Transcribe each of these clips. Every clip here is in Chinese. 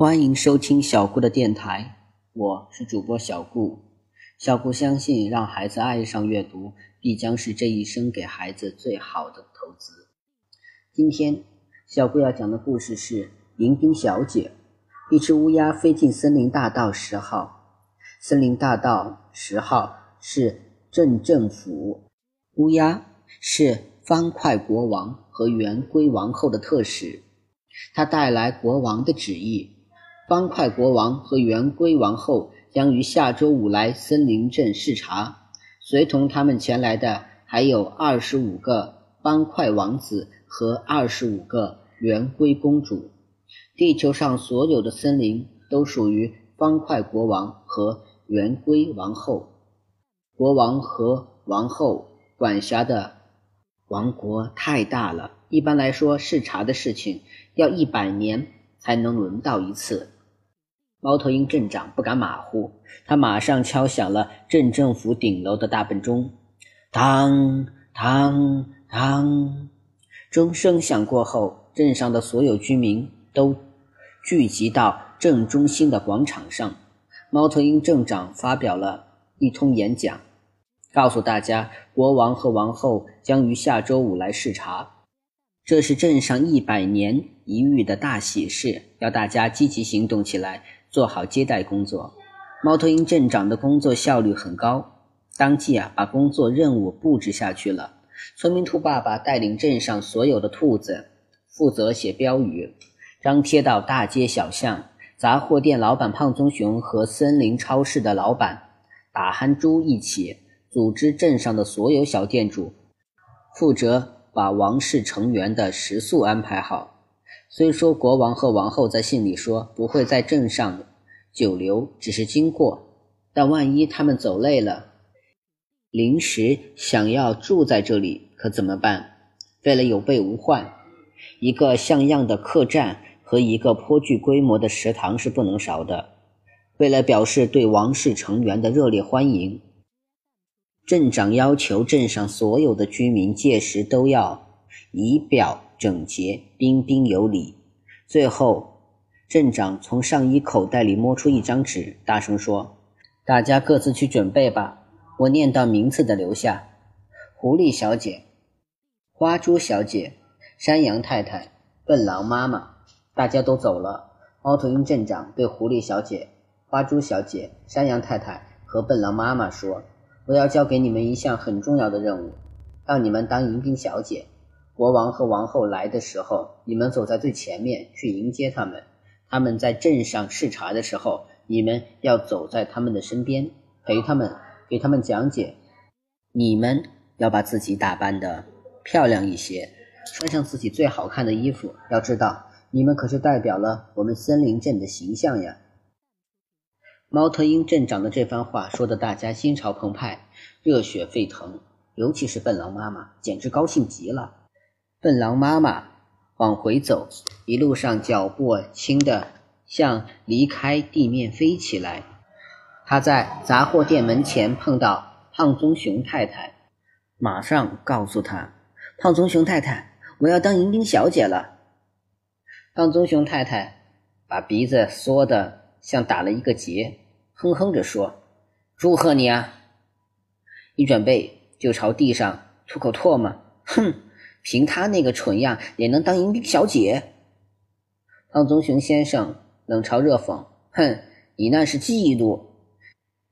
欢迎收听小顾的电台，我是主播小顾。小顾相信，让孩子爱上阅读，必将是这一生给孩子最好的投资。今天，小顾要讲的故事是《迎宾小姐》。一只乌鸦飞进森林大道十号，森林大道十号是镇政府。乌鸦是方块国王和圆规王后的特使，他带来国王的旨意。方块国王和圆规王后将于下周五来森林镇视察，随同他们前来的还有二十五个方块王子和二十五个圆规公主。地球上所有的森林都属于方块国王和圆规王后。国王和王后管辖的王国太大了，一般来说，视察的事情要一百年才能轮到一次。猫头鹰镇长不敢马虎，他马上敲响了镇政府顶楼的大笨钟，当当当，钟声响过后，镇上的所有居民都聚集到镇中心的广场上。猫头鹰镇长发表了一通演讲，告诉大家，国王和王后将于下周五来视察，这是镇上一百年一遇的大喜事，要大家积极行动起来。做好接待工作，猫头鹰镇长的工作效率很高，当即啊把工作任务布置下去了。村民兔爸爸带领镇上所有的兔子，负责写标语，张贴到大街小巷。杂货店老板胖棕熊和森林超市的老板打憨猪一起组织镇上的所有小店主，负责把王室成员的食宿安排好。虽说国王和王后在信里说不会在镇上久留，只是经过，但万一他们走累了，临时想要住在这里，可怎么办？为了有备无患，一个像样的客栈和一个颇具规模的食堂是不能少的。为了表示对王室成员的热烈欢迎，镇长要求镇上所有的居民届时都要仪表。整洁、彬彬有礼。最后，镇长从上衣口袋里摸出一张纸，大声说：“大家各自去准备吧，我念到名字的留下。狐狸小姐、花猪小姐、山羊太太、笨狼妈妈，大家都走了。”猫头鹰镇长对狐狸小姐、花猪小姐、山羊太太和笨狼妈妈说：“我要交给你们一项很重要的任务，让你们当迎宾小姐。”国王和王后来的时候，你们走在最前面去迎接他们；他们在镇上视察的时候，你们要走在他们的身边，陪他们，给他们讲解。你们要把自己打扮的漂亮一些，穿上自己最好看的衣服。要知道，你们可是代表了我们森林镇的形象呀！猫头鹰镇长的这番话说的大家心潮澎湃，热血沸腾，尤其是笨狼妈妈，简直高兴极了。笨狼妈妈往回走，一路上脚步轻的像离开地面飞起来。他在杂货店门前碰到胖棕熊太太，马上告诉他：“胖棕熊太太，我要当迎宾小姐了。”胖棕熊太太把鼻子缩得像打了一个结，哼哼着说：“祝贺你啊！”一准备就朝地上吐口唾沫，哼。凭他那个蠢样，也能当迎宾小姐？胖棕熊先生冷嘲热讽：“哼，你那是嫉妒！”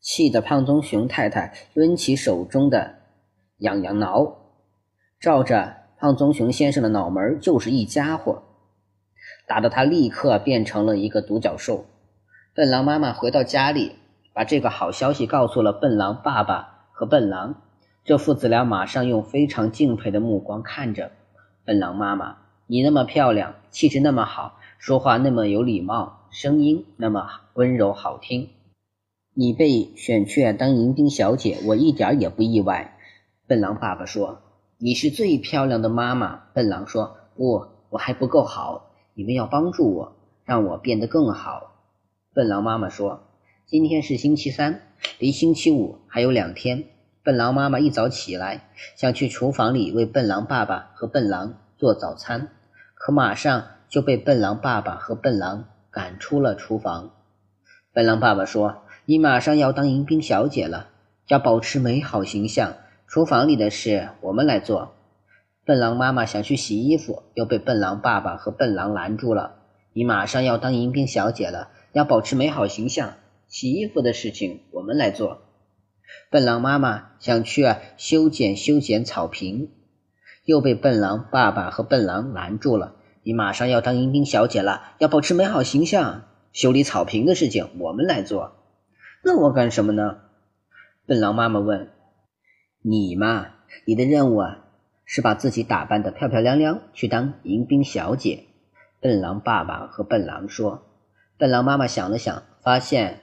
气得胖棕熊太太抡起手中的痒痒挠，照着胖棕熊先生的脑门就是一家伙，打得他立刻变成了一个独角兽。笨狼妈妈回到家里，把这个好消息告诉了笨狼爸爸和笨狼。这父子俩马上用非常敬佩的目光看着笨狼妈妈。你那么漂亮，气质那么好，说话那么有礼貌，声音那么温柔好听。你被选去当迎宾小姐，我一点也不意外。笨狼爸爸说：“你是最漂亮的妈妈。”笨狼说：“不，我还不够好，你们要帮助我，让我变得更好。”笨狼妈妈说：“今天是星期三，离星期五还有两天。”笨狼妈妈一早起来，想去厨房里为笨狼爸爸和笨狼做早餐，可马上就被笨狼爸爸和笨狼赶出了厨房。笨狼爸爸说：“你马上要当迎宾小姐了，要保持美好形象。厨房里的事我们来做。”笨狼妈妈想去洗衣服，又被笨狼爸爸和笨狼拦住了。“你马上要当迎宾小姐了，要保持美好形象。洗衣服的事情我们来做。”笨狼妈妈想去啊修剪修剪草坪，又被笨狼爸爸和笨狼拦住了。“你马上要当迎宾小姐了，要保持美好形象。”修理草坪的事情我们来做，那我干什么呢？笨狼妈妈问。你嘛，你的任务啊是把自己打扮的漂漂亮亮去当迎宾小姐。笨狼爸爸和笨狼说。笨狼妈妈想了想，发现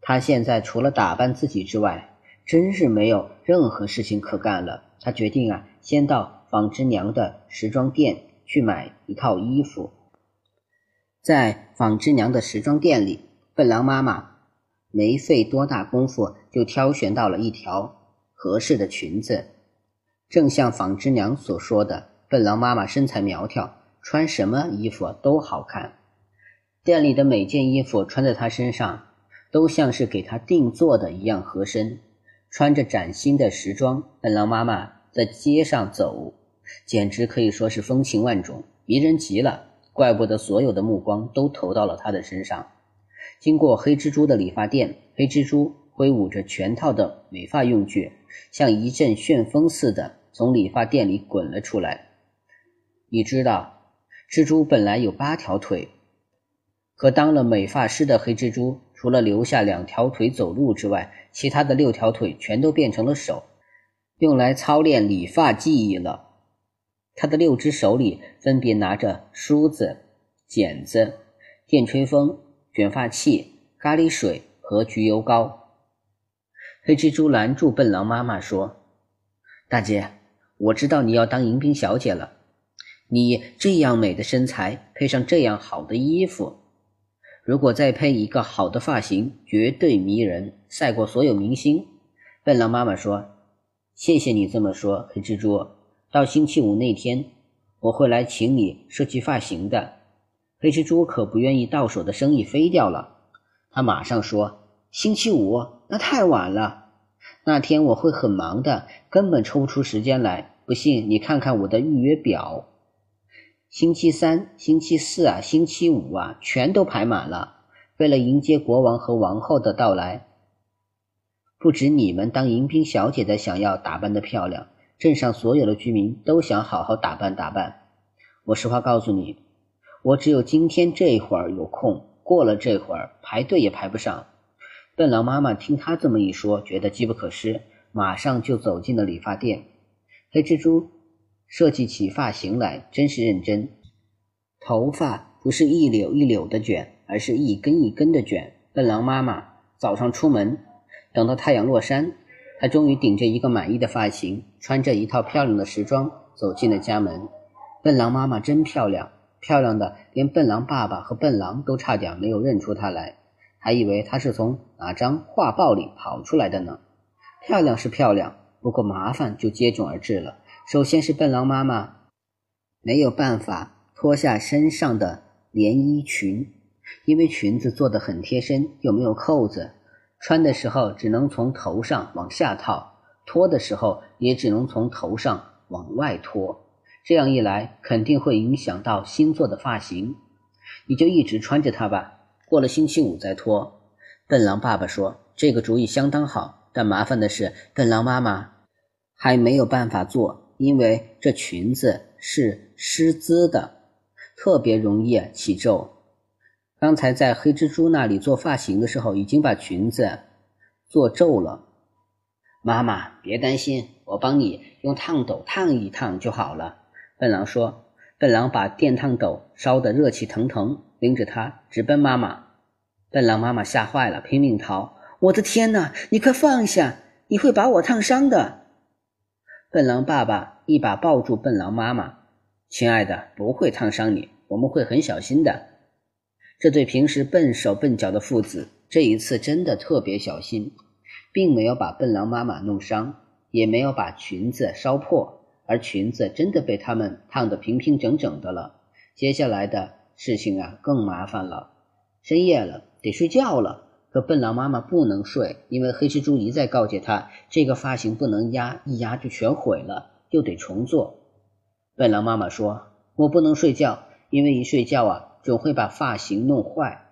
她现在除了打扮自己之外，真是没有任何事情可干了。他决定啊，先到纺织娘的时装店去买一套衣服。在纺织娘的时装店里，笨狼妈妈没费多大功夫就挑选到了一条合适的裙子。正像纺织娘所说的，笨狼妈妈身材苗条，穿什么衣服都好看。店里的每件衣服穿在她身上，都像是给她定做的一样合身。穿着崭新的时装，笨狼妈妈在街上走，简直可以说是风情万种，迷人极了。怪不得所有的目光都投到了他的身上。经过黑蜘蛛的理发店，黑蜘蛛挥舞着全套的美发用具，像一阵旋风似的从理发店里滚了出来。你知道，蜘蛛本来有八条腿，可当了美发师的黑蜘蛛，除了留下两条腿走路之外，其他的六条腿全都变成了手，用来操练理发技艺了。他的六只手里分别拿着梳子、剪子、电吹风、卷发器、咖喱水和焗油膏。黑蜘蛛拦住笨狼妈妈说：“大姐，我知道你要当迎宾小姐了。你这样美的身材，配上这样好的衣服，如果再配一个好的发型，绝对迷人，赛过所有明星。”笨狼妈妈说：“谢谢你这么说，黑蜘蛛。”到星期五那天，我会来请你设计发型的。黑蜘蛛可不愿意到手的生意飞掉了，他马上说：“星期五那太晚了，那天我会很忙的，根本抽不出时间来。不信你看看我的预约表，星期三、星期四啊，星期五啊，全都排满了。为了迎接国王和王后的到来，不止你们当迎宾小姐的想要打扮的漂亮。”镇上所有的居民都想好好打扮打扮。我实话告诉你，我只有今天这一会儿有空，过了这会儿排队也排不上。笨狼妈妈听他这么一说，觉得机不可失，马上就走进了理发店。黑蜘蛛设计起发型来真是认真，头发不是一绺一绺的卷，而是一根一根的卷。笨狼妈妈早上出门，等到太阳落山。她终于顶着一个满意的发型，穿着一套漂亮的时装走进了家门。笨狼妈妈真漂亮，漂亮的连笨狼爸爸和笨狼都差点没有认出她来，还以为她是从哪张画报里跑出来的呢。漂亮是漂亮，不过麻烦就接踵而至了。首先是笨狼妈妈没有办法脱下身上的连衣裙，因为裙子做的很贴身，又没有扣子。穿的时候只能从头上往下套，脱的时候也只能从头上往外脱。这样一来，肯定会影响到新做的发型。你就一直穿着它吧，过了星期五再脱。笨狼爸爸说：“这个主意相当好，但麻烦的是，笨狼妈妈还没有办法做，因为这裙子是湿滋的，特别容易起皱。”刚才在黑蜘蛛那里做发型的时候，已经把裙子做皱了。妈妈，别担心，我帮你用烫斗烫一烫就好了。笨狼说。笨狼把电烫斗烧得热气腾腾，拎着它直奔妈妈。笨狼妈妈吓坏了，拼命逃。我的天哪！你快放下，你会把我烫伤的。笨狼爸爸一把抱住笨狼妈妈，亲爱的，不会烫伤你，我们会很小心的。这对平时笨手笨脚的父子，这一次真的特别小心，并没有把笨狼妈妈弄伤，也没有把裙子烧破，而裙子真的被他们烫得平平整整的了。接下来的事情啊，更麻烦了。深夜了，得睡觉了。可笨狼妈妈不能睡，因为黑蜘蛛一再告诫她，这个发型不能压，一压就全毁了，又得重做。笨狼妈妈说：“我不能睡觉，因为一睡觉啊，总会把发型弄坏。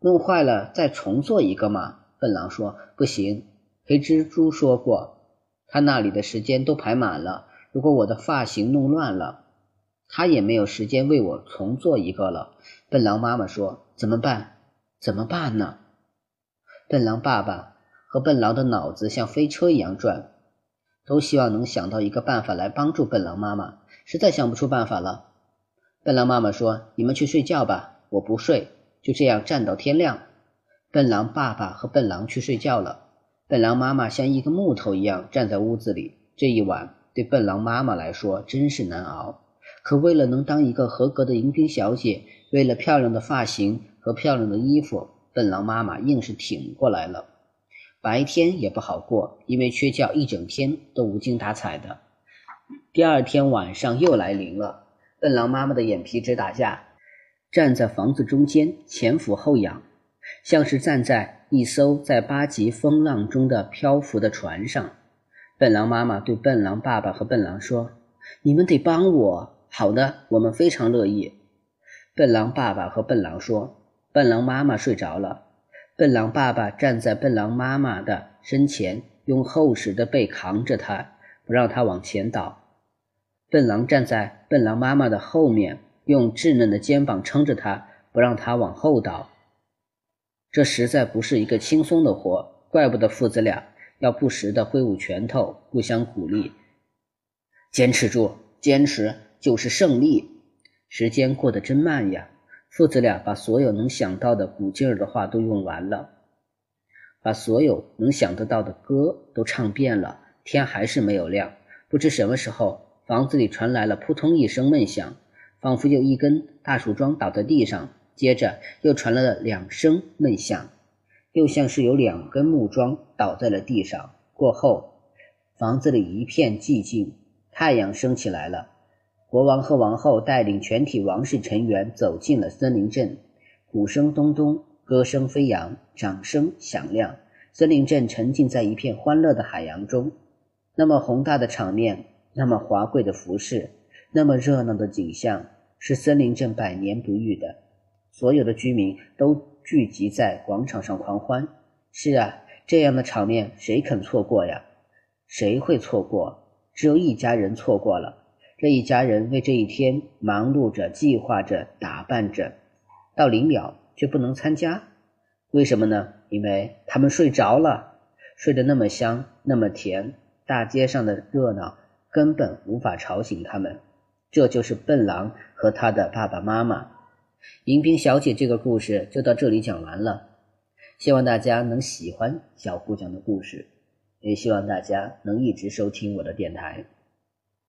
弄坏了再重做一个嘛。”笨狼说：“不行。”黑蜘蛛说过，他那里的时间都排满了。如果我的发型弄乱了，他也没有时间为我重做一个了。笨狼妈妈说：“怎么办？怎么办呢？”笨狼爸爸和笨狼的脑子像飞车一样转，都希望能想到一个办法来帮助笨狼妈妈。实在想不出办法了，笨狼妈妈说：“你们去睡觉吧，我不睡，就这样站到天亮。”笨狼爸爸和笨狼去睡觉了。笨狼妈妈像一个木头一样站在屋子里。这一晚对笨狼妈妈来说真是难熬。可为了能当一个合格的迎宾小姐，为了漂亮的发型和漂亮的衣服，笨狼妈妈硬是挺过来了。白天也不好过，因为缺觉一整天都无精打采的。第二天晚上又来临了，笨狼妈妈的眼皮直打架，站在房子中间前俯后仰。像是站在一艘在八级风浪中的漂浮的船上，笨狼妈妈对笨狼爸爸和笨狼说：“你们得帮我。”“好的，我们非常乐意。”笨狼爸爸和笨狼说。笨狼妈妈睡着了，笨狼爸爸站在笨狼妈妈的身前，用厚实的背扛着她，不让她往前倒。笨狼站在笨狼妈妈的后面，用稚嫩的肩膀撑着她，不让她往后倒。这实在不是一个轻松的活，怪不得父子俩要不时的挥舞拳头，互相鼓励。坚持住，坚持就是胜利。时间过得真慢呀！父子俩把所有能想到的鼓劲儿的话都用完了，把所有能想得到的歌都唱遍了，天还是没有亮。不知什么时候，房子里传来了扑通一声闷响，仿佛有一根大树桩倒在地上。接着又传来了两声闷响，又像是有两根木桩倒在了地上。过后，房子里一片寂静。太阳升起来了，国王和王后带领全体王室成员走进了森林镇。鼓声咚咚，歌声飞扬，掌声响亮。森林镇沉浸在一片欢乐的海洋中。那么宏大的场面，那么华贵的服饰，那么热闹的景象，是森林镇百年不遇的。所有的居民都聚集在广场上狂欢。是啊，这样的场面谁肯错过呀？谁会错过？只有一家人错过了。这一家人为这一天忙碌着、计划着、打扮着，到临了却不能参加。为什么呢？因为他们睡着了，睡得那么香、那么甜，大街上的热闹根本无法吵醒他们。这就是笨狼和他的爸爸妈妈。迎宾小姐这个故事就到这里讲完了，希望大家能喜欢小顾讲的故事，也希望大家能一直收听我的电台。